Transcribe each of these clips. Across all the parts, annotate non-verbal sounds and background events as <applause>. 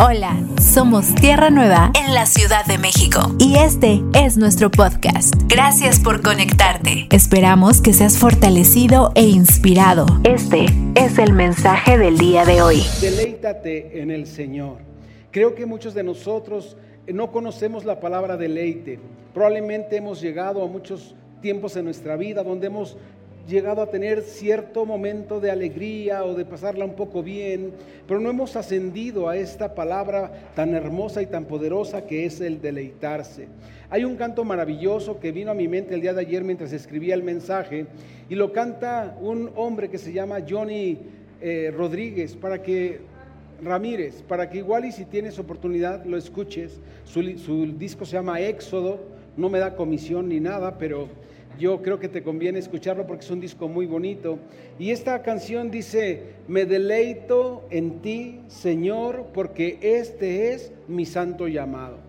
Hola, somos Tierra Nueva en la Ciudad de México y este es nuestro podcast. Gracias por conectarte. Esperamos que seas fortalecido e inspirado. Este es el mensaje del día de hoy. Deleítate en el Señor. Creo que muchos de nosotros no conocemos la palabra deleite. Probablemente hemos llegado a muchos tiempos en nuestra vida donde hemos llegado a tener cierto momento de alegría o de pasarla un poco bien, pero no hemos ascendido a esta palabra tan hermosa y tan poderosa que es el deleitarse. Hay un canto maravilloso que vino a mi mente el día de ayer mientras escribía el mensaje y lo canta un hombre que se llama Johnny eh, Rodríguez para que Ramírez, para que igual y si tienes oportunidad lo escuches. Su, su disco se llama Éxodo, no me da comisión ni nada, pero yo creo que te conviene escucharlo porque es un disco muy bonito. Y esta canción dice, me deleito en ti, Señor, porque este es mi santo llamado.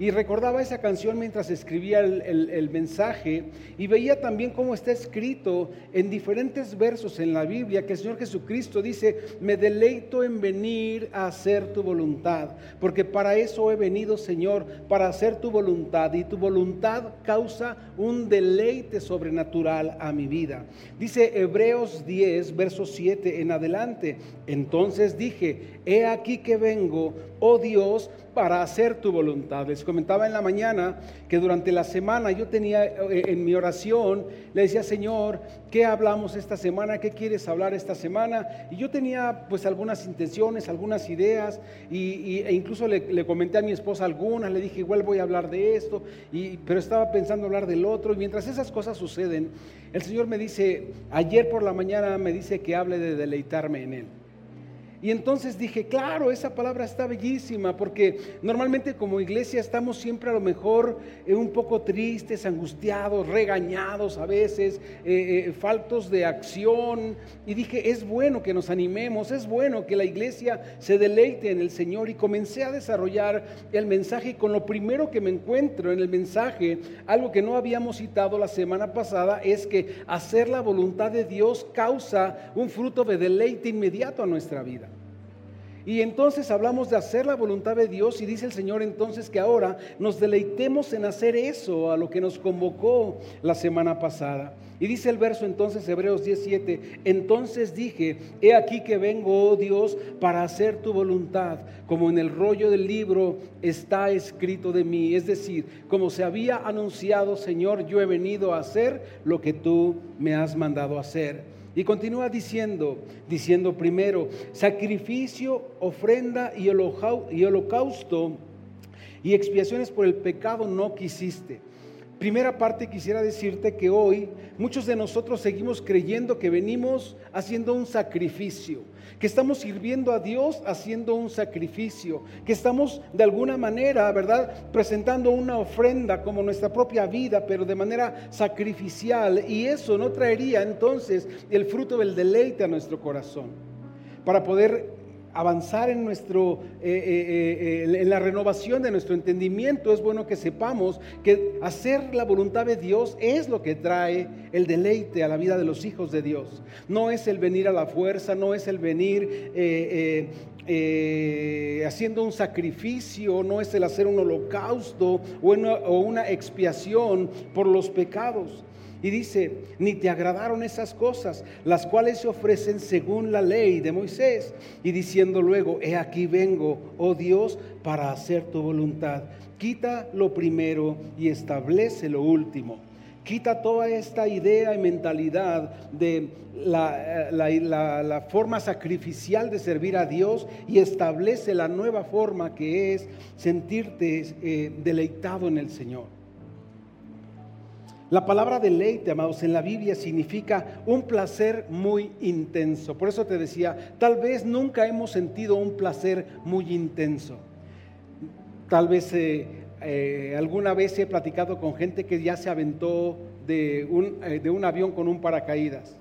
Y recordaba esa canción mientras escribía el, mensaje y veía también cómo está escrito en diferentes versos en la Biblia que el Señor Jesucristo dice, me deleito en venir a hacer tu voluntad, porque para eso he venido, Señor, para hacer tu voluntad y tu voluntad causa un deleite sobrenatural a mi vida. Dice Hebreos 10, verso 7 en adelante, entonces dije, he aquí que vengo, oh Dios, para hacer tu voluntad. Les comentaba en la mañana que durante la semana yo tenía eh, en mi oración, le decía, Señor, ¿qué hablamos esta semana? ¿Qué quieres hablar esta semana? Y yo tenía pues algunas intenciones, algunas ideas, y, e incluso le, comenté a mi esposa algunas, le dije, igual voy a hablar de esto, y, pero estaba pensando hablar del otro, y mientras esas cosas suceden, el Señor me dice, ayer por la mañana me dice que hable de deleitarme en Él. Y entonces dije, claro, esa palabra está bellísima, porque normalmente como iglesia estamos siempre a lo mejor eh, un poco tristes, angustiados, regañados a veces, eh, eh, faltos de acción. Y dije, es bueno que nos animemos, es bueno que la iglesia se deleite en el Señor. Y comencé a desarrollar el mensaje con lo primero que me encuentro en el mensaje, algo que no habíamos citado la semana pasada, es que hacer la voluntad de Dios causa un fruto de deleite inmediato a nuestra vida. Y entonces hablamos de hacer la voluntad de Dios y dice el Señor entonces que ahora nos deleitemos en hacer eso a lo que nos convocó la semana pasada. Y dice el verso entonces, Hebreos 17, entonces dije, he aquí que vengo, oh Dios, para hacer tu voluntad, como en el rollo del libro está escrito de mí. Es decir, como se había anunciado, Señor, yo he venido a hacer lo que tú me has mandado hacer. Y continúa diciendo, diciendo primero, sacrificio, ofrenda y holocausto y expiaciones por el pecado no quisiste Primera parte quisiera decirte que hoy muchos de nosotros seguimos creyendo que venimos haciendo un sacrificio, que estamos sirviendo a Dios haciendo un sacrificio, que estamos de alguna manera, ¿verdad?, presentando una ofrenda como nuestra propia vida, pero de manera sacrificial, y eso no traería entonces el fruto del deleite a nuestro corazón. Para poder avanzar en, nuestro, eh, eh, eh, en la renovación de nuestro entendimiento, es bueno que sepamos que hacer la voluntad de Dios es lo que trae el deleite a la vida de los hijos de Dios. No es el venir a la fuerza, no es el venir haciendo un sacrificio, no es el hacer un holocausto o una expiación por los pecados. Y dice, ni te agradaron esas cosas, las cuales se ofrecen según la ley de Moisés. Y diciendo luego, he aquí vengo, oh Dios, para hacer tu voluntad. Quita lo primero y establece lo último. Quita toda esta idea y mentalidad de la, forma sacrificial de servir a Dios y establece la nueva forma que es sentirte eh, deleitado en el Señor. La palabra deleite, amados, en la Biblia significa un placer muy intenso. Por eso te decía, tal vez nunca hemos sentido un placer muy intenso. Tal vez eh, eh, alguna vez he platicado con gente que ya se aventó de un, eh, de un avión con un paracaídas.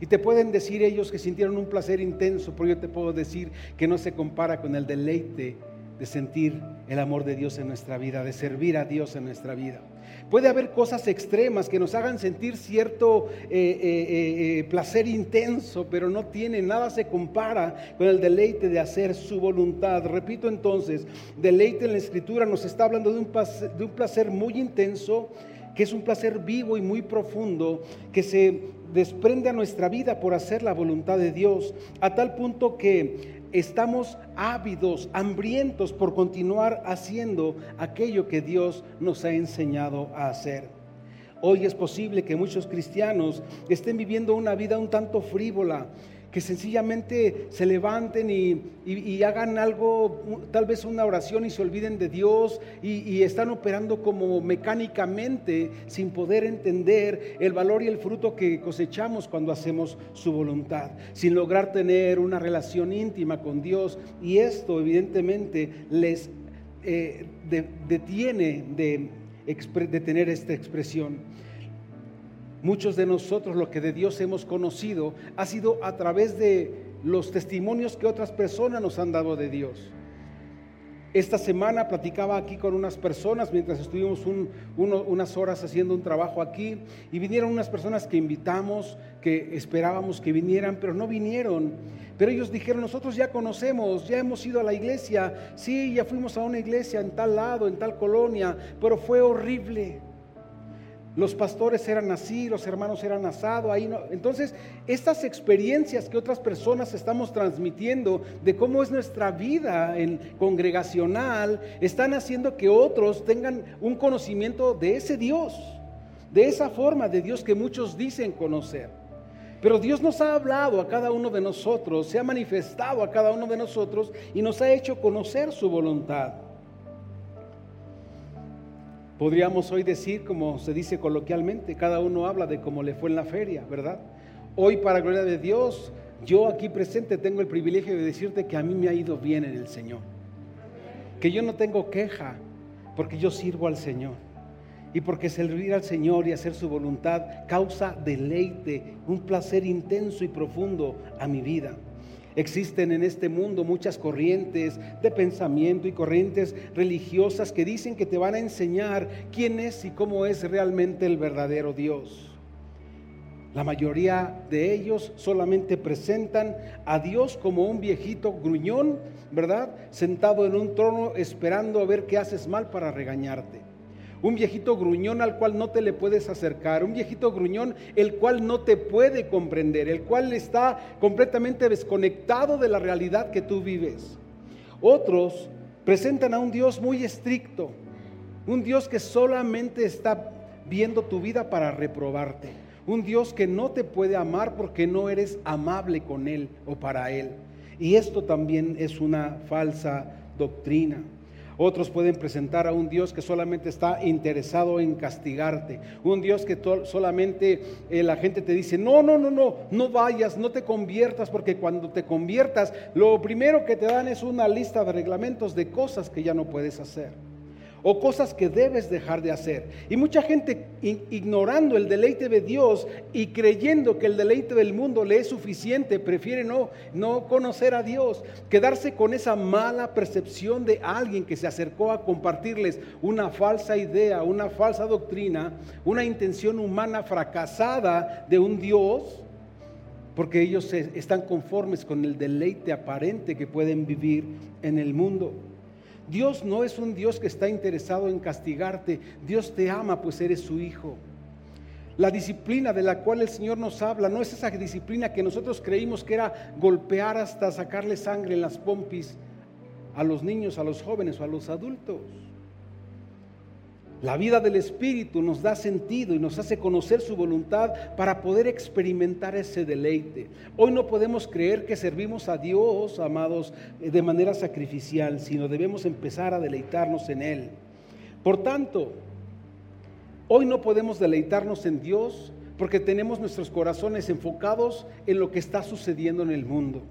Y te pueden decir ellos que sintieron un placer intenso, pero yo te puedo decir que no se compara con el deleite de sentir el amor de Dios en nuestra vida, de servir a Dios en nuestra vida. Puede haber cosas extremas que nos hagan sentir cierto eh, eh, eh, placer intenso, pero no tiene, nada se compara con el deleite de hacer su voluntad. Repito entonces, deleite en la escritura nos está hablando de un, de un placer muy intenso, que es un placer vivo y muy profundo, que se desprende a nuestra vida por hacer la voluntad de Dios, a tal punto que estamos ávidos, hambrientos por continuar haciendo aquello que Dios nos ha enseñado a hacer. Hoy es posible que muchos cristianos estén viviendo una vida un tanto frívola, que sencillamente se levanten y, hagan algo, tal vez una oración y se olviden de Dios y, están operando como mecánicamente sin poder entender el valor y el fruto que cosechamos cuando hacemos su voluntad, sin lograr tener una relación íntima con Dios y esto evidentemente les eh, detiene de, de tener esta expresión. Muchos de nosotros lo que de Dios hemos conocido ha sido a través de los testimonios que otras personas nos han dado de Dios. Esta semana platicaba aquí con unas personas mientras estuvimos unas horas haciendo un trabajo aquí y vinieron unas personas que invitamos, que esperábamos que vinieran, pero no vinieron. Pero ellos dijeron, nosotros ya conocemos, ya hemos ido a la iglesia, sí, ya fuimos a una iglesia en tal lado, en tal colonia, pero fue horrible. Los pastores eran así, los hermanos eran asados, ahí. Entonces, estas experiencias que otras personas estamos transmitiendo de cómo es nuestra vida en congregacional, están haciendo que otros tengan un conocimiento de ese Dios, de esa forma de Dios que muchos dicen conocer. Pero Dios nos ha hablado a cada uno de nosotros, se ha manifestado a cada uno de nosotros y nos ha hecho conocer su voluntad. Podríamos hoy decir, como se dice coloquialmente, cada uno habla de cómo le fue en la feria, ¿verdad? Hoy, para gloria de Dios, yo aquí presente tengo el privilegio de decirte que a mí me ha ido bien en el Señor. Que yo no tengo queja, porque yo sirvo al Señor. Y porque servir al Señor y hacer su voluntad causa deleite, un placer intenso y profundo a mi vida. Existen en este mundo muchas corrientes de pensamiento y corrientes religiosas que dicen que te van a enseñar quién es y cómo es realmente el verdadero Dios. La mayoría de ellos solamente presentan a Dios como un viejito gruñón, ¿verdad? Sentado en un trono esperando a ver qué haces mal para regañarte un viejito gruñón al cual no te le puedes acercar, un viejito gruñón el cual no te puede comprender, el cual está completamente desconectado de la realidad que tú vives. Otros presentan a un Dios muy estricto, un Dios que solamente está viendo tu vida para reprobarte, un Dios que no te puede amar porque no eres amable con Él o para Él. Y esto también es una falsa doctrina. Otros pueden presentar a un Dios que solamente está interesado en castigarte. Un Dios que solamente eh, la gente te dice, no, no, no, no, no vayas, no te conviertas, porque cuando te conviertas, lo primero que te dan es una lista de reglamentos de cosas que ya no puedes hacer o cosas que debes dejar de hacer. Y mucha gente ignorando el deleite de Dios y creyendo que el deleite del mundo le es suficiente, prefiere no, no conocer a Dios, quedarse con esa mala percepción de alguien que se acercó a compartirles una falsa idea, una falsa doctrina, una intención humana fracasada de un Dios porque ellos están conformes con el deleite aparente que pueden vivir en el mundo. Dios no es un Dios que está interesado en castigarte. Dios te ama, pues eres su hijo. La disciplina de la cual el Señor nos habla no es esa disciplina que nosotros creímos que era golpear hasta sacarle sangre en las pompis a los niños, a los jóvenes o a los adultos. La vida del Espíritu nos da sentido y nos hace conocer su voluntad para poder experimentar ese deleite. Hoy no podemos creer que servimos a Dios, amados, de manera sacrificial, sino debemos empezar a deleitarnos en Él. Por tanto, hoy no podemos deleitarnos en Dios porque tenemos nuestros corazones enfocados en lo que está sucediendo en el mundo.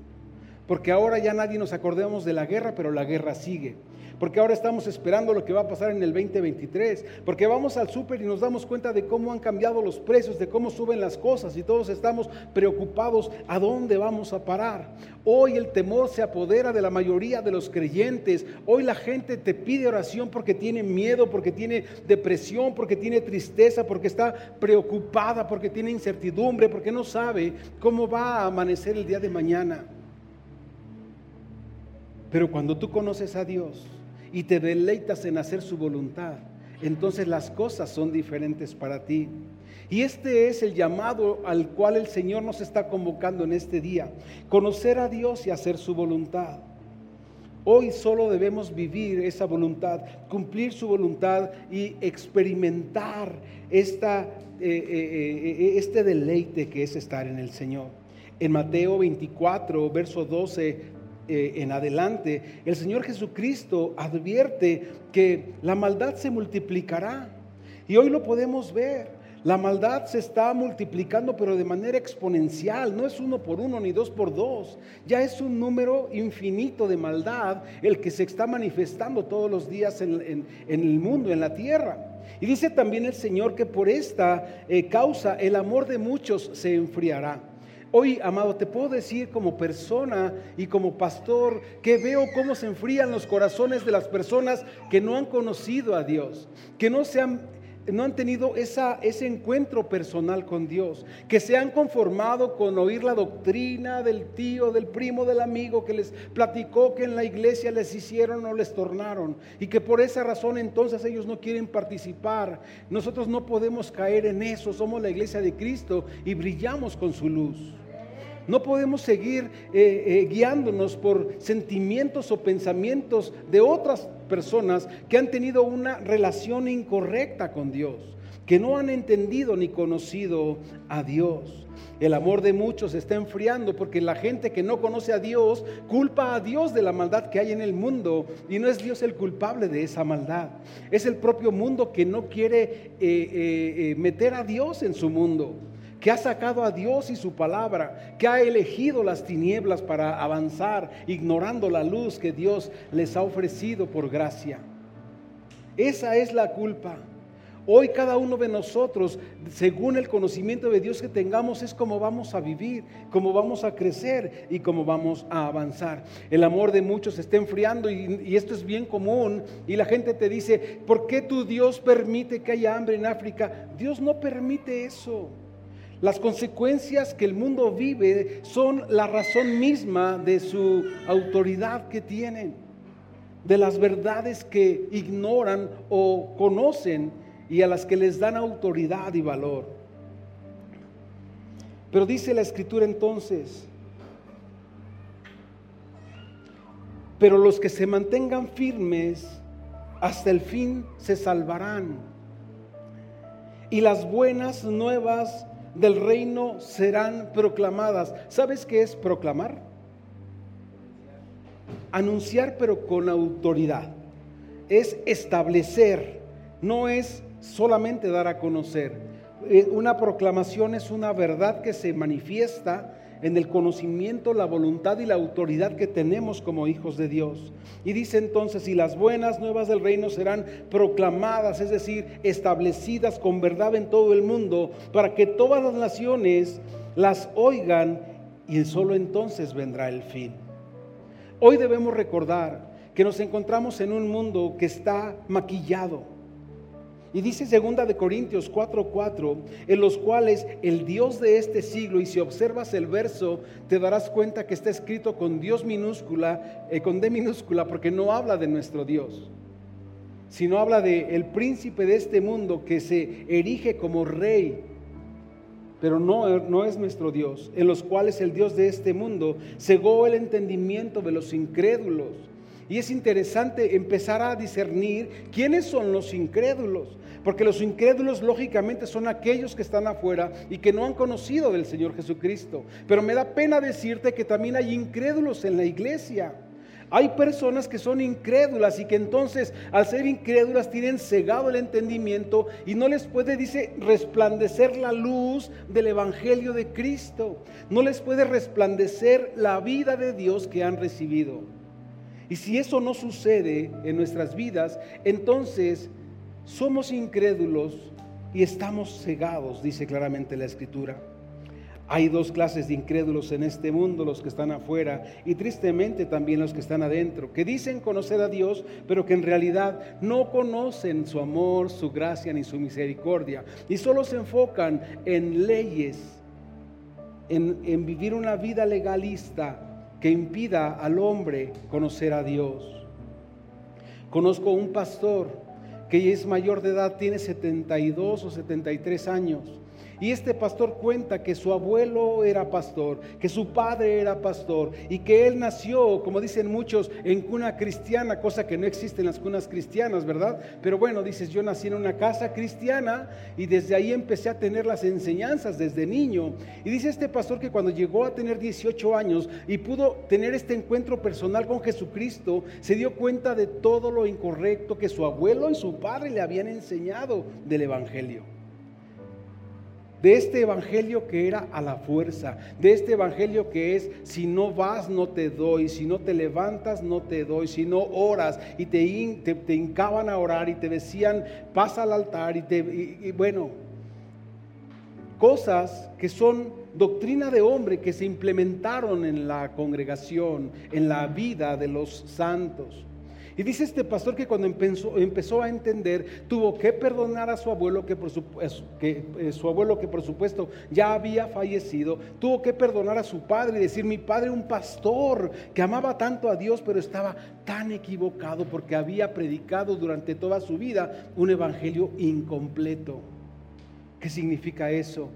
Porque ahora ya nadie nos acordemos de la guerra, pero la guerra sigue porque ahora estamos esperando lo que va a pasar en el 2023, porque vamos al súper y nos damos cuenta de cómo han cambiado los precios, de cómo suben las cosas y todos estamos preocupados a dónde vamos a parar. Hoy el temor se apodera de la mayoría de los creyentes, hoy la gente te pide oración porque tiene miedo, porque tiene depresión, porque tiene tristeza, porque está preocupada, porque tiene incertidumbre, porque no sabe cómo va a amanecer el día de mañana. Pero cuando tú conoces a Dios, y te deleitas en hacer su voluntad, entonces las cosas son diferentes para ti. Y este es el llamado al cual el Señor nos está convocando en este día, conocer a Dios y hacer su voluntad. Hoy solo debemos vivir esa voluntad, cumplir su voluntad y experimentar esta, eh, eh, eh, este deleite que es estar en el Señor. En Mateo 24, verso 12 eh, en adelante, el Señor Jesucristo advierte que la maldad se multiplicará. Y hoy lo podemos ver. La maldad se está multiplicando, pero de manera exponencial. No es uno por uno ni dos por dos. Ya es un número infinito de maldad el que se está manifestando todos los días en, el mundo, en la tierra. Y dice también el Señor que por esta eh, causa el amor de muchos se enfriará. Hoy, amado, te puedo decir como persona y como pastor que veo cómo se enfrían los corazones de las personas que no han conocido a Dios, que no se han no han tenido esa, ese encuentro personal con Dios, que se han conformado con oír la doctrina del tío, del primo, del amigo que les platicó que en la iglesia les hicieron o les tornaron y que por esa razón entonces ellos no quieren participar. Nosotros no podemos caer en eso, somos la iglesia de Cristo y brillamos con su luz. No podemos seguir eh, eh, guiándonos por sentimientos o pensamientos de otras personas que han tenido una relación incorrecta con Dios, que no han entendido ni conocido a Dios. El amor de muchos está enfriando porque la gente que no conoce a Dios culpa a Dios de la maldad que hay en el mundo y no es Dios el culpable de esa maldad. Es el propio mundo que no quiere eh, meter a Dios en su mundo que ha sacado a Dios y su palabra, que ha elegido las tinieblas para avanzar, ignorando la luz que Dios les ha ofrecido por gracia. Esa es la culpa. Hoy cada uno de nosotros, según el conocimiento de Dios que tengamos, es como vamos a vivir, como vamos a crecer y como vamos a avanzar. El amor de muchos está enfriando y, esto es bien común. Y la gente te dice, ¿por qué tu Dios permite que haya hambre en África? Dios no permite eso. Las consecuencias que el mundo vive son la razón misma de su autoridad que tienen, de las verdades que ignoran o conocen y a las que les dan autoridad y valor. Pero dice la escritura entonces, pero los que se mantengan firmes hasta el fin se salvarán. Y las buenas nuevas del reino serán proclamadas. ¿Sabes qué es proclamar? Anunciar pero con autoridad. Es establecer, no es solamente dar a conocer. Eh, una proclamación es una verdad que se manifiesta en el conocimiento, la voluntad y la autoridad que tenemos como hijos de Dios. Y dice entonces, y las buenas nuevas del reino serán proclamadas, es decir, establecidas con verdad en todo el mundo, para que todas las naciones las oigan y solo entonces vendrá el fin. Hoy debemos recordar que nos encontramos en un mundo que está maquillado y dice segunda de Corintios 4:4, en los cuales el Dios de este siglo, y si observas el verso, te darás cuenta que está escrito con Dios minúscula, eh, con D minúscula, porque no habla de nuestro Dios, sino habla de el príncipe de este mundo que se erige como rey, pero no, no es nuestro Dios, en los cuales el Dios de este mundo cegó el entendimiento de los incrédulos y es interesante empezar a discernir quiénes son los incrédulos, porque los incrédulos lógicamente son aquellos que están afuera y que no han conocido del Señor Jesucristo. Pero me da pena decirte que también hay incrédulos en la iglesia. Hay personas que son incrédulas y que entonces al ser incrédulas tienen cegado el entendimiento y no les puede, dice, resplandecer la luz del Evangelio de Cristo. No les puede resplandecer la vida de Dios que han recibido. Y si eso no sucede en nuestras vidas, entonces somos incrédulos y estamos cegados, dice claramente la Escritura. Hay dos clases de incrédulos en este mundo, los que están afuera y tristemente también los que están adentro, que dicen conocer a Dios, pero que en realidad no conocen su amor, su gracia ni su misericordia, y solo se enfocan en leyes, en, en vivir una vida legalista que impida al hombre conocer a Dios. Conozco un pastor que es mayor de edad, tiene 72 o 73 años y este pastor cuenta que su abuelo era pastor, que su padre era pastor y que él nació, como dicen muchos, en cuna cristiana, cosa que no existe en las cunas cristianas, ¿verdad? Pero bueno, dices, yo nací en una casa cristiana y desde ahí empecé a tener las enseñanzas desde niño. Y dice este pastor que cuando llegó a tener 18 años y pudo tener este encuentro personal con Jesucristo, se dio cuenta de todo lo incorrecto que su abuelo y su padre le habían enseñado del Evangelio de este evangelio que era a la fuerza, de este evangelio que es, si no vas no te doy, si no te levantas no te doy, si no oras y te, te, hincaban a orar y te decían, pasa al altar y, te, y bueno, cosas que son doctrina de hombre que se implementaron en la congregación, en la vida de los santos. Y dice este pastor que cuando empezó, a entender, tuvo que perdonar a su abuelo, que, por que eh, su abuelo que por supuesto ya había fallecido, tuvo que perdonar a su padre y decir, mi padre un pastor que amaba tanto a Dios, pero estaba tan equivocado porque había predicado durante toda su vida un evangelio incompleto. ¿Qué significa eso?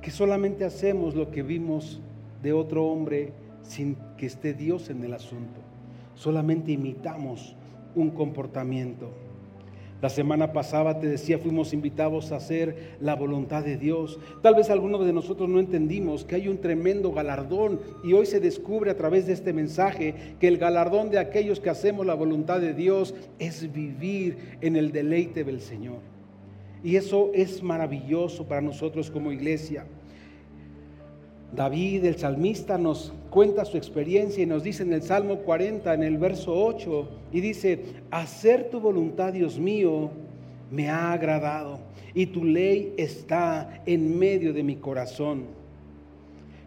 Que solamente hacemos lo que vimos de otro hombre sin que esté Dios en el asunto solamente imitamos un comportamiento. La semana pasada te decía, fuimos invitados a hacer la voluntad de Dios. Tal vez algunos de nosotros no entendimos que hay un tremendo galardón y hoy se descubre a través de este mensaje que el galardón de aquellos que hacemos la voluntad de Dios es vivir en el deleite del Señor. Y eso es maravilloso para nosotros como iglesia. David, el salmista, nos cuenta su experiencia y nos dice en el Salmo 40, en el verso 8, y dice, hacer tu voluntad, Dios mío, me ha agradado, y tu ley está en medio de mi corazón.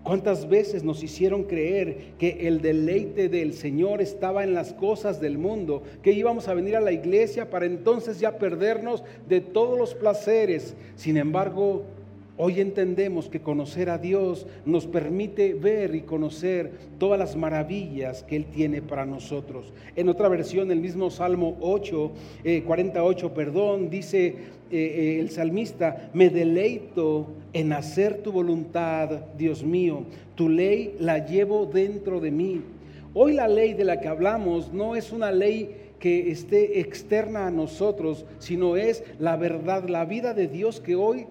¿Cuántas veces nos hicieron creer que el deleite del Señor estaba en las cosas del mundo? Que íbamos a venir a la iglesia para entonces ya perdernos de todos los placeres. Sin embargo, Hoy entendemos que conocer a Dios nos permite ver y conocer todas las maravillas que Él tiene para nosotros. En otra versión, el mismo Salmo 8, 48, eh, perdón, dice eh, eh, el salmista, me deleito en hacer tu voluntad, Dios mío, tu ley la llevo dentro de mí. Hoy la ley de la que hablamos no es una ley que esté externa a nosotros, sino es la verdad, la vida de Dios que hoy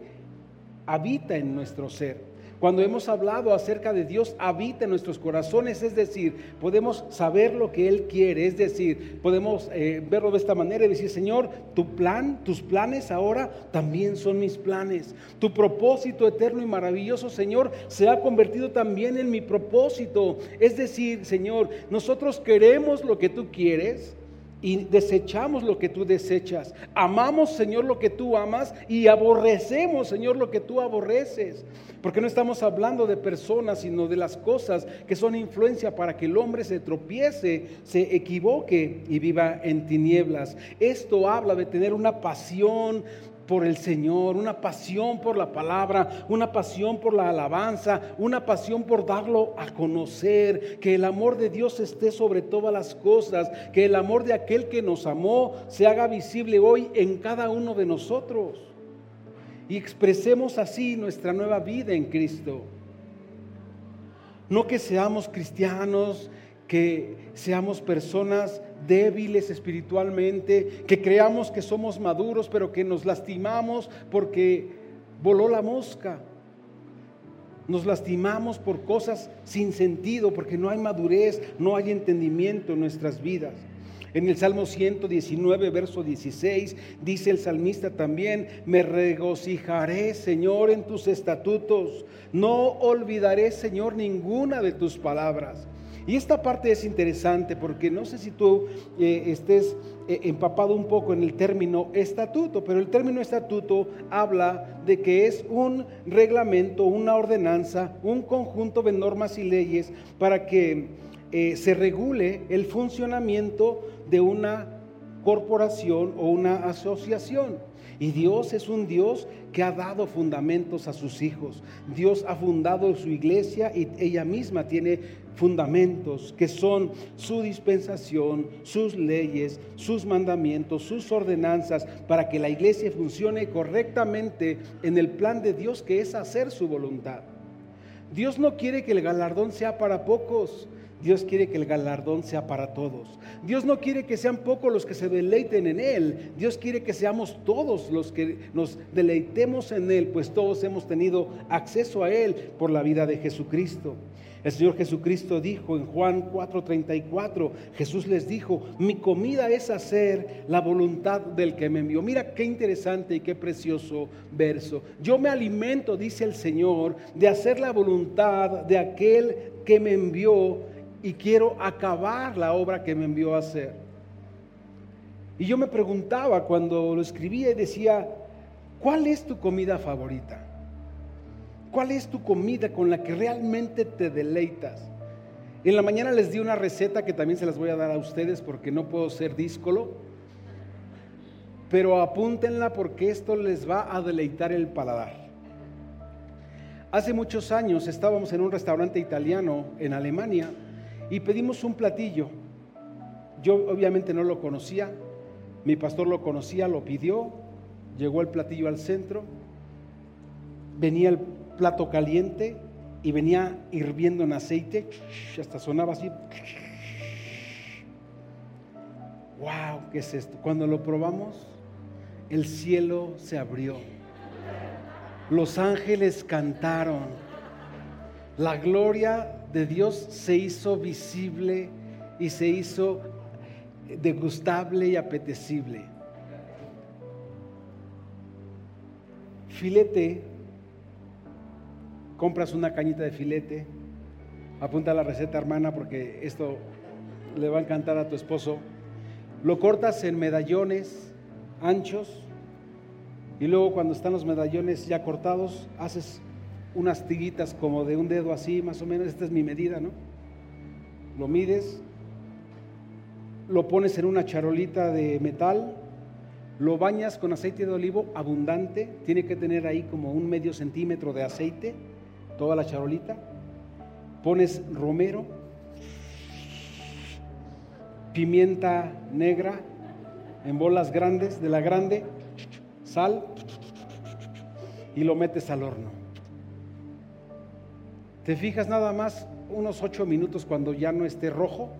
habita en nuestro ser. Cuando hemos hablado acerca de Dios, habita en nuestros corazones, es decir, podemos saber lo que Él quiere, es decir, podemos eh, verlo de esta manera y decir, Señor, tu plan, tus planes ahora también son mis planes. Tu propósito eterno y maravilloso, Señor, se ha convertido también en mi propósito. Es decir, Señor, nosotros queremos lo que tú quieres, y desechamos lo que tú desechas. Amamos, Señor, lo que tú amas y aborrecemos, Señor, lo que tú aborreces. Porque no estamos hablando de personas, sino de las cosas que son influencia para que el hombre se tropiece, se equivoque y viva en tinieblas. Esto habla de tener una pasión por el Señor, una pasión por la palabra, una pasión por la alabanza, una pasión por darlo a conocer, que el amor de Dios esté sobre todas las cosas, que el amor de aquel que nos amó se haga visible hoy en cada uno de nosotros y expresemos así nuestra nueva vida en Cristo. No que seamos cristianos, que seamos personas débiles espiritualmente, que creamos que somos maduros, pero que nos lastimamos porque voló la mosca. Nos lastimamos por cosas sin sentido, porque no hay madurez, no hay entendimiento en nuestras vidas. En el Salmo 119, verso 16, dice el salmista también, me regocijaré, Señor, en tus estatutos, no olvidaré, Señor, ninguna de tus palabras. Y esta parte es interesante porque no sé si tú eh, estés eh, empapado un poco en el término estatuto, pero el término estatuto habla de que es un reglamento, una ordenanza, un conjunto de normas y leyes para que eh, se regule el funcionamiento de una corporación o una asociación. Y Dios es un Dios que ha dado fundamentos a sus hijos. Dios ha fundado su iglesia y ella misma tiene fundamentos que son su dispensación, sus leyes, sus mandamientos, sus ordenanzas para que la iglesia funcione correctamente en el plan de Dios que es hacer su voluntad. Dios no quiere que el galardón sea para pocos. Dios quiere que el galardón sea para todos. Dios no quiere que sean pocos los que se deleiten en Él. Dios quiere que seamos todos los que nos deleitemos en Él, pues todos hemos tenido acceso a Él por la vida de Jesucristo. El Señor Jesucristo dijo en Juan 4:34, Jesús les dijo, mi comida es hacer la voluntad del que me envió. Mira qué interesante y qué precioso verso. Yo me alimento, dice el Señor, de hacer la voluntad de aquel que me envió y quiero acabar la obra que me envió a hacer. Y yo me preguntaba cuando lo escribía y decía, ¿cuál es tu comida favorita? ¿Cuál es tu comida con la que realmente te deleitas? En la mañana les di una receta que también se las voy a dar a ustedes porque no puedo ser díscolo, pero apúntenla porque esto les va a deleitar el paladar. Hace muchos años estábamos en un restaurante italiano en Alemania y pedimos un platillo. Yo obviamente no lo conocía, mi pastor lo conocía, lo pidió, llegó el platillo al centro, venía el plato caliente y venía hirviendo en aceite, hasta sonaba así. ¡Wow! ¿Qué es esto? Cuando lo probamos, el cielo se abrió. Los ángeles cantaron. La gloria de Dios se hizo visible y se hizo degustable y apetecible. Filete, compras una cañita de filete, apunta la receta hermana porque esto le va a encantar a tu esposo. Lo cortas en medallones anchos y luego cuando están los medallones ya cortados, haces unas tiguitas como de un dedo así, más o menos, esta es mi medida, ¿no? Lo mides, lo pones en una charolita de metal, lo bañas con aceite de olivo abundante, tiene que tener ahí como un medio centímetro de aceite, toda la charolita, pones romero, pimienta negra en bolas grandes, de la grande, sal, y lo metes al horno. Te fijas nada más unos ocho minutos cuando ya no esté rojo,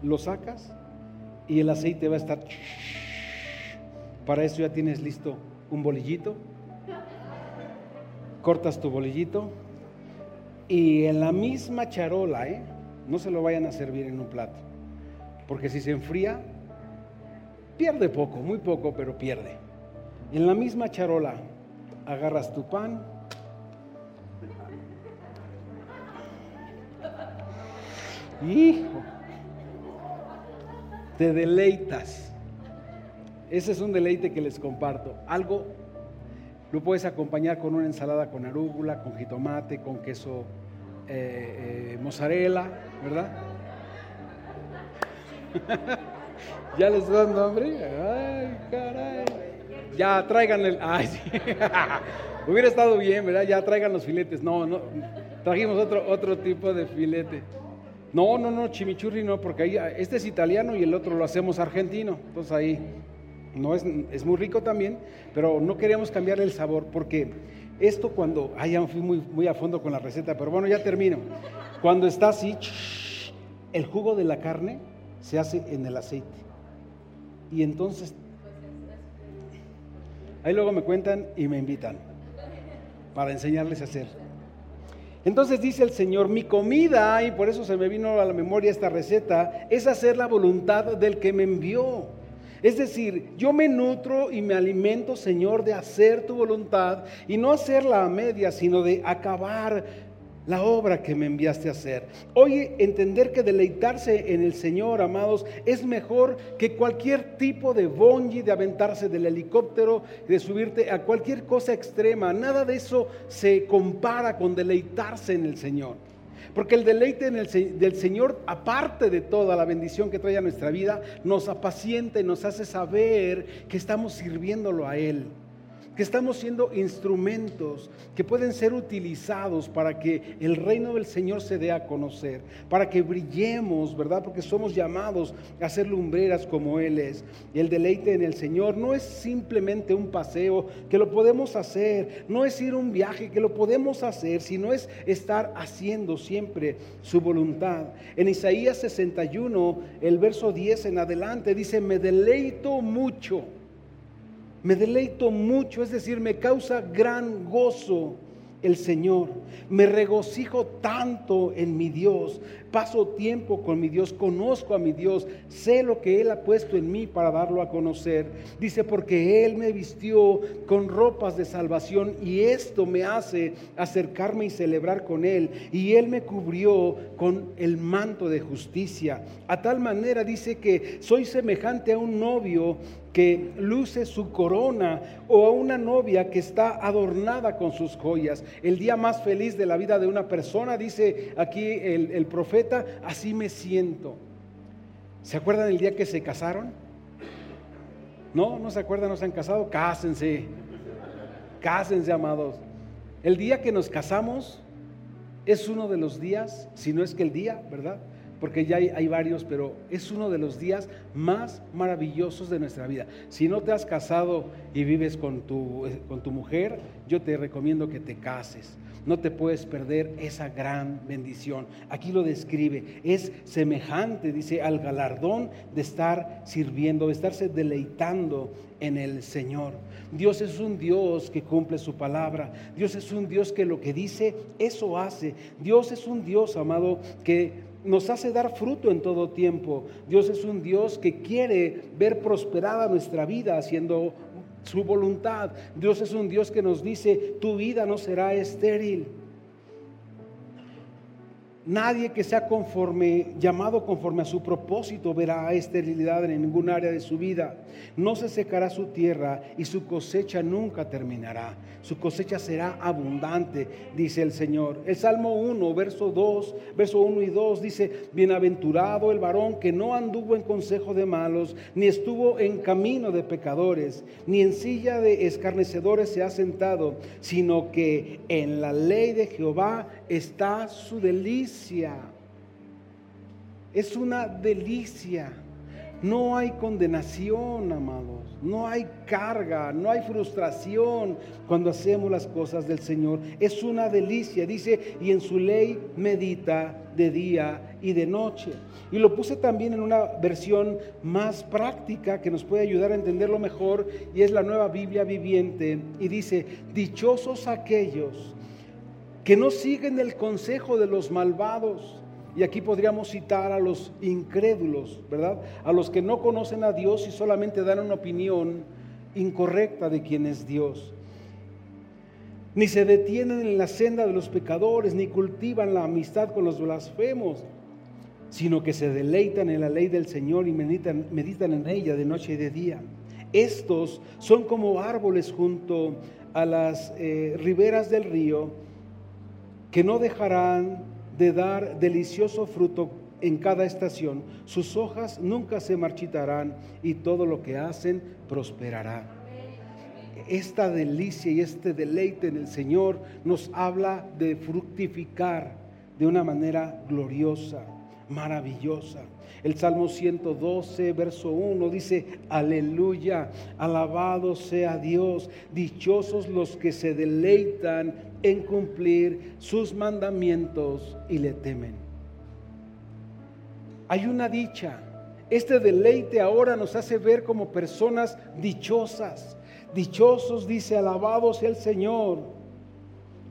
lo sacas y el aceite va a estar... <laughs> Para eso ya tienes listo un bolillito, cortas tu bolillito y en la misma charola, ¿eh? no se lo vayan a servir en un plato, porque si se enfría, pierde poco, muy poco, pero pierde. En la misma charola agarras tu pan, Hijo, te deleitas. Ese es un deleite que les comparto. Algo lo puedes acompañar con una ensalada con arúgula, con jitomate, con queso eh, eh, mozzarella, ¿verdad? <laughs> ¿Ya les dan hambre? Ay, caray. Ya traigan el. Ay, sí. <laughs> Hubiera estado bien, ¿verdad? Ya traigan los filetes. No, no. Trajimos otro, otro tipo de filete. No, no, no, chimichurri no, porque ahí este es italiano y el otro lo hacemos argentino. Entonces ahí no es, es muy rico también, pero no queríamos cambiarle el sabor porque esto cuando, ay, ya fui muy, muy a fondo con la receta, pero bueno, ya termino. Cuando está así, el jugo de la carne se hace en el aceite. Y entonces, ahí luego me cuentan y me invitan para enseñarles a hacer. Entonces dice el Señor, mi comida, y por eso se me vino a la memoria esta receta, es hacer la voluntad del que me envió. Es decir, yo me nutro y me alimento, Señor, de hacer tu voluntad y no hacerla a media, sino de acabar la obra que me enviaste a hacer. Hoy entender que deleitarse en el Señor, amados, es mejor que cualquier tipo de bonji, de aventarse del helicóptero, de subirte a cualquier cosa extrema. Nada de eso se compara con deleitarse en el Señor. Porque el deleite del Señor, aparte de toda la bendición que trae a nuestra vida, nos apacienta y nos hace saber que estamos sirviéndolo a Él que estamos siendo instrumentos que pueden ser utilizados para que el reino del Señor se dé a conocer, para que brillemos, ¿verdad? Porque somos llamados a ser lumbreras como Él es. El deleite en el Señor no es simplemente un paseo, que lo podemos hacer, no es ir un viaje, que lo podemos hacer, sino es estar haciendo siempre su voluntad. En Isaías 61, el verso 10 en adelante, dice, me deleito mucho me deleito mucho, es decir, me causa gran gozo el Señor. Me regocijo tanto en mi Dios. Paso tiempo con mi Dios, conozco a mi Dios, sé lo que Él ha puesto en mí para darlo a conocer. Dice, porque Él me vistió con ropas de salvación y esto me hace acercarme y celebrar con Él. Y Él me cubrió con el manto de justicia. A tal manera dice que soy semejante a un novio que luce su corona o a una novia que está adornada con sus joyas. El día más feliz de la vida de una persona, dice aquí el, el profeta, así me siento. ¿Se acuerdan el día que se casaron? No, no se acuerdan, no se han casado, cásense. Cásense, amados. El día que nos casamos es uno de los días, si no es que el día, ¿verdad? Porque ya hay, varios, pero es uno de los días más maravillosos de nuestra vida. Si no te has casado y vives con tu, eh, con tu mujer, yo te recomiendo que te cases no te puedes perder esa gran bendición. Aquí lo describe. Es semejante, dice, al galardón de estar sirviendo, de estarse deleitando en el Señor. Dios es un Dios que cumple su palabra. Dios es un Dios que lo que dice, eso hace. Dios es un Dios, amado, que nos hace dar fruto en todo tiempo. Dios es un Dios que quiere ver prosperada nuestra vida haciendo su voluntad. Dios es un Dios que nos dice, tu vida no será estéril. Nadie que sea conforme, llamado conforme a su propósito, verá esterilidad en ningún área de su vida. No se secará su tierra y su cosecha nunca terminará. Su cosecha será abundante, dice el Señor. El Salmo 1, verso 2, verso 1 y 2 dice, bienaventurado el varón que no anduvo en consejo de malos, ni estuvo en camino de pecadores, ni en silla de escarnecedores se ha sentado, sino que en la ley de Jehová está su delicia. Es una delicia. No hay condenación, amados. No hay carga, no hay frustración cuando hacemos las cosas del Señor. Es una delicia. Dice, y en su ley medita de día y de noche. Y lo puse también en una versión más práctica que nos puede ayudar a entenderlo mejor. Y es la nueva Biblia viviente. Y dice, dichosos aquellos que no siguen el consejo de los malvados. Y aquí podríamos citar a los incrédulos, ¿verdad? A los que no conocen a Dios y solamente dan una opinión incorrecta de quién es Dios. Ni se detienen en la senda de los pecadores, ni cultivan la amistad con los blasfemos, sino que se deleitan en la ley del Señor y meditan, en ella de noche y de día. Estos son como árboles junto a las eh, riberas del río, que no dejarán de dar delicioso fruto en cada estación. Sus hojas nunca se marchitarán y todo lo que hacen prosperará. Esta delicia y este deleite en el Señor nos habla de fructificar de una manera gloriosa, maravillosa. El Salmo 112, verso 1 dice, aleluya, alabado sea Dios, dichosos los que se deleitan en cumplir sus mandamientos y le temen. Hay una dicha. Este deleite ahora nos hace ver como personas dichosas. Dichosos, dice, alabado sea el Señor.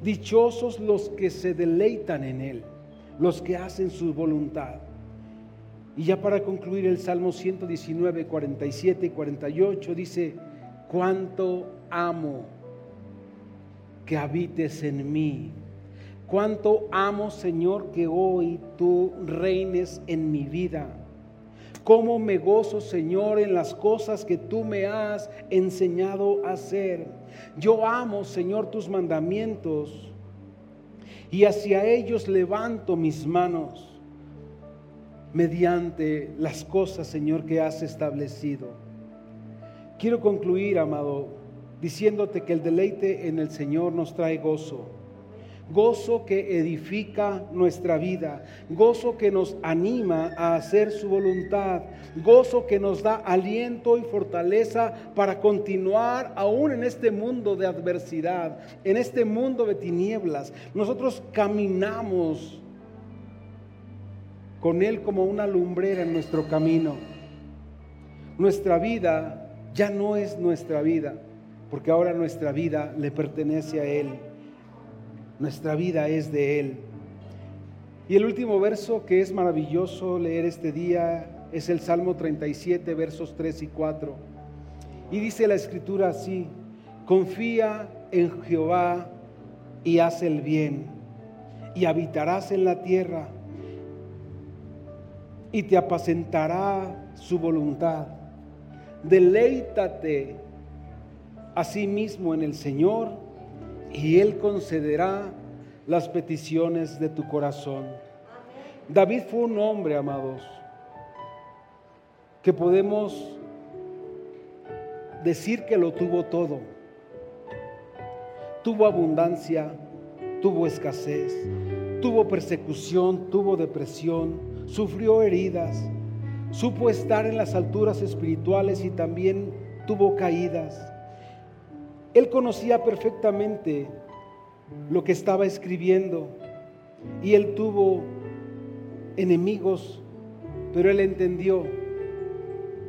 Dichosos los que se deleitan en Él, los que hacen su voluntad. Y ya para concluir el Salmo 119, 47 y 48 dice, cuánto amo que habites en mí. Cuánto amo, Señor, que hoy tú reines en mi vida. Cómo me gozo, Señor, en las cosas que tú me has enseñado a hacer. Yo amo, Señor, tus mandamientos y hacia ellos levanto mis manos mediante las cosas, Señor, que has establecido. Quiero concluir, amado, diciéndote que el deleite en el Señor nos trae gozo gozo que edifica nuestra vida, gozo que nos anima a hacer su voluntad, gozo que nos da aliento y fortaleza para continuar aún en este mundo de adversidad, en este mundo de tinieblas. Nosotros caminamos con Él como una lumbrera en nuestro camino. Nuestra vida ya no es nuestra vida, porque ahora nuestra vida le pertenece a Él. Nuestra vida es de Él. Y el último verso que es maravilloso leer este día es el Salmo 37, versos 3 y 4. Y dice la escritura así, confía en Jehová y haz el bien, y habitarás en la tierra, y te apacentará su voluntad. Deleítate a sí mismo en el Señor y Él concederá las peticiones de tu corazón. David fue un hombre, amados, que podemos decir que lo tuvo todo. Tuvo abundancia, tuvo escasez, tuvo persecución, tuvo depresión, sufrió heridas, supo estar en las alturas espirituales y también tuvo caídas. Él conocía perfectamente lo que estaba escribiendo y él tuvo enemigos, pero él entendió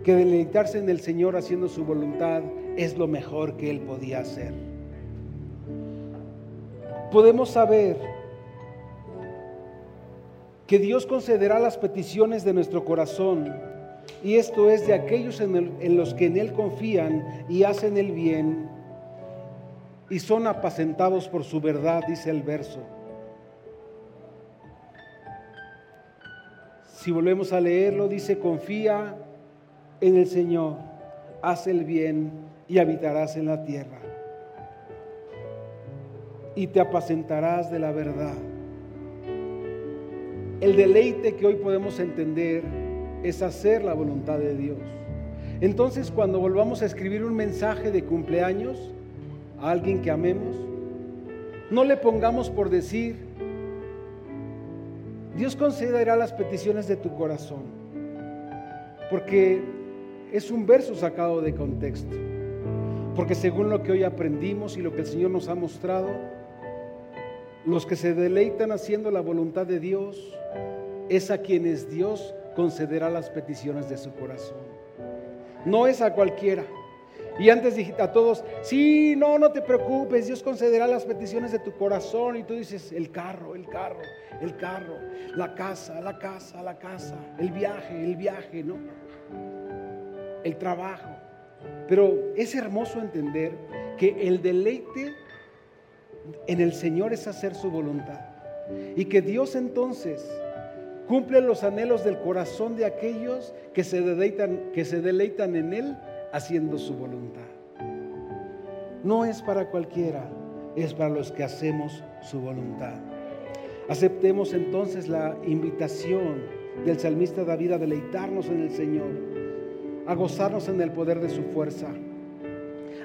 que deleitarse en el Señor haciendo su voluntad es lo mejor que él podía hacer. Podemos saber que Dios concederá las peticiones de nuestro corazón y esto es de aquellos en, en los que en Él confían y hacen el bien y son apacentados por su verdad, dice el verso. Si volvemos a leerlo, dice, confía en el Señor, haz el bien y habitarás en la tierra. Y te apacentarás de la verdad. El deleite que hoy podemos entender es hacer la voluntad de Dios. Entonces, cuando volvamos a escribir un mensaje de cumpleaños, a alguien que amemos, no le pongamos por decir, Dios concederá las peticiones de tu corazón, porque es un verso sacado de contexto, porque según lo que hoy aprendimos y lo que el Señor nos ha mostrado, los que se deleitan haciendo la voluntad de Dios es a quienes Dios concederá las peticiones de su corazón. No es a cualquiera. Y antes dije a todos, sí, no, no te preocupes, Dios concederá las peticiones de tu corazón. Y tú dices, el carro, el carro, el carro, la casa, la casa, la casa, el viaje, el viaje, ¿no? El trabajo. Pero es hermoso entender que el deleite en el Señor es hacer su voluntad. Y que Dios entonces cumple los anhelos del corazón de aquellos que se deleitan, que se deleitan en Él haciendo su voluntad. No es para cualquiera, es para los que hacemos su voluntad. Aceptemos entonces la invitación del salmista David a deleitarnos en el Señor, a gozarnos en el poder de su fuerza,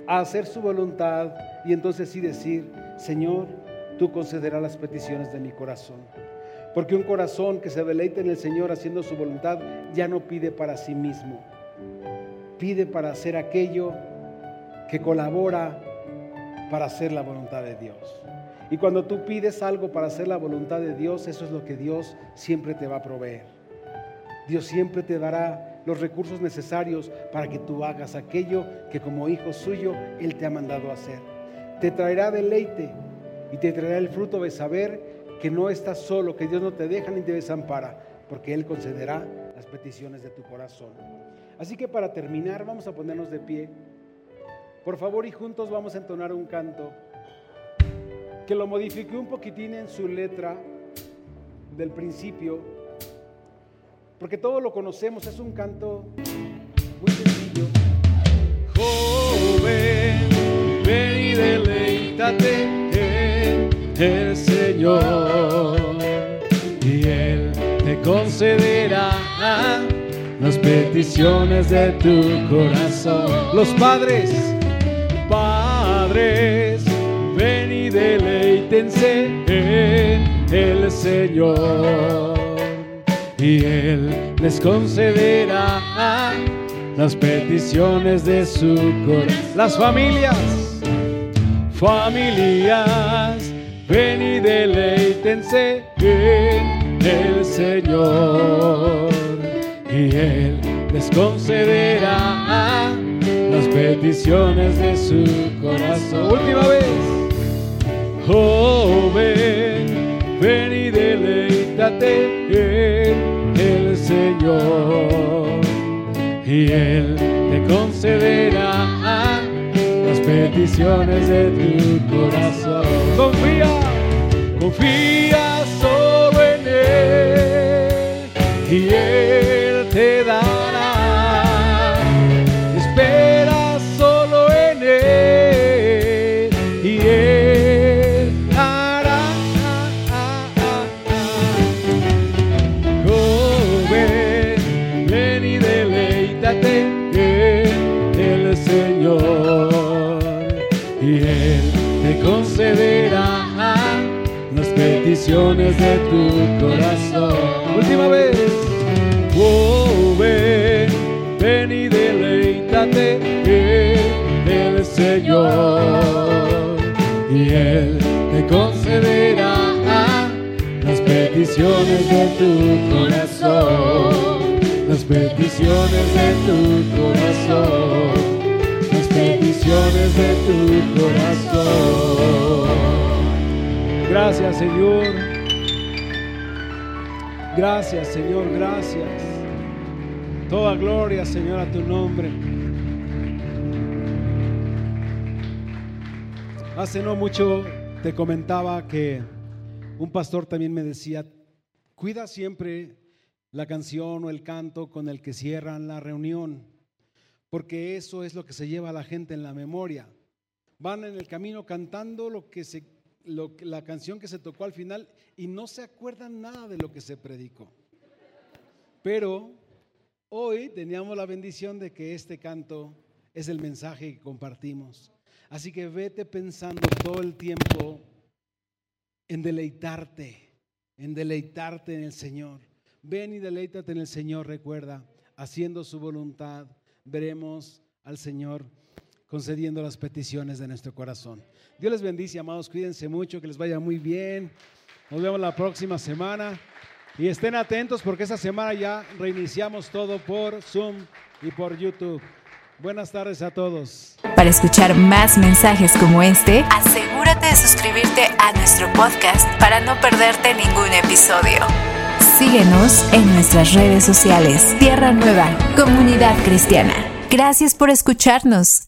a hacer su voluntad y entonces sí decir, Señor, tú concederás las peticiones de mi corazón. Porque un corazón que se deleita en el Señor haciendo su voluntad ya no pide para sí mismo, pide para hacer aquello que colabora para hacer la voluntad de Dios. Y cuando tú pides algo para hacer la voluntad de Dios, eso es lo que Dios siempre te va a proveer. Dios siempre te dará los recursos necesarios para que tú hagas aquello que como hijo suyo Él te ha mandado hacer. Te traerá deleite y te traerá el fruto de saber que no estás solo, que Dios no te deja ni te desampara, porque Él concederá las peticiones de tu corazón. Así que para terminar vamos a ponernos de pie. Por favor y juntos vamos a entonar un canto que lo modifique un poquitín en su letra del principio, porque todo lo conocemos, es un canto muy sencillo. Joven, ven y deleítate en el Señor, y Él te concederá peticiones de tu corazón. Los padres, Padres, ven y deleítense en el Señor, y Él les concederá las peticiones de su corazón. las familias, Familias, ven y deleítense en el Señor, y Él les concederá las peticiones de su corazón. última vez. Joven, ven y deleítate en el Señor, y Él te concederá las peticiones de tu corazón. Confía, Confía solo en Él y Él de tu corazón. última vez. Oh, ven, ven y deleítate en el Señor y Él te concederá las peticiones de tu corazón, las peticiones de tu corazón, las peticiones de tu corazón. Gracias, Señor. Gracias, Señor, gracias. Toda gloria, Señor, a tu nombre. Hace no mucho te comentaba que un pastor también me decía, cuida siempre la canción o el canto con el que cierran la reunión, porque eso es lo que se lleva a la gente en la memoria. Van en el camino cantando lo que se lo la canción que se tocó al final y no se acuerdan nada de lo que se predicó. Pero hoy teníamos la bendición de que este canto es el mensaje que compartimos. Así que vete pensando todo el tiempo en deleitarte, en deleitarte en el Señor. Ven y deleítate en el Señor, recuerda, haciendo su voluntad, veremos al Señor concediendo las peticiones de nuestro corazón. Dios les bendice, amados, cuídense mucho, que les vaya muy bien. Nos vemos la próxima semana y estén atentos porque esta semana ya reiniciamos todo por Zoom y por YouTube. Buenas tardes a todos. Para escuchar más mensajes como este, asegúrate de suscribirte a nuestro podcast para no perderte ningún episodio. Síguenos en nuestras redes sociales. Tierra Nueva, Comunidad Cristiana. Gracias por escucharnos.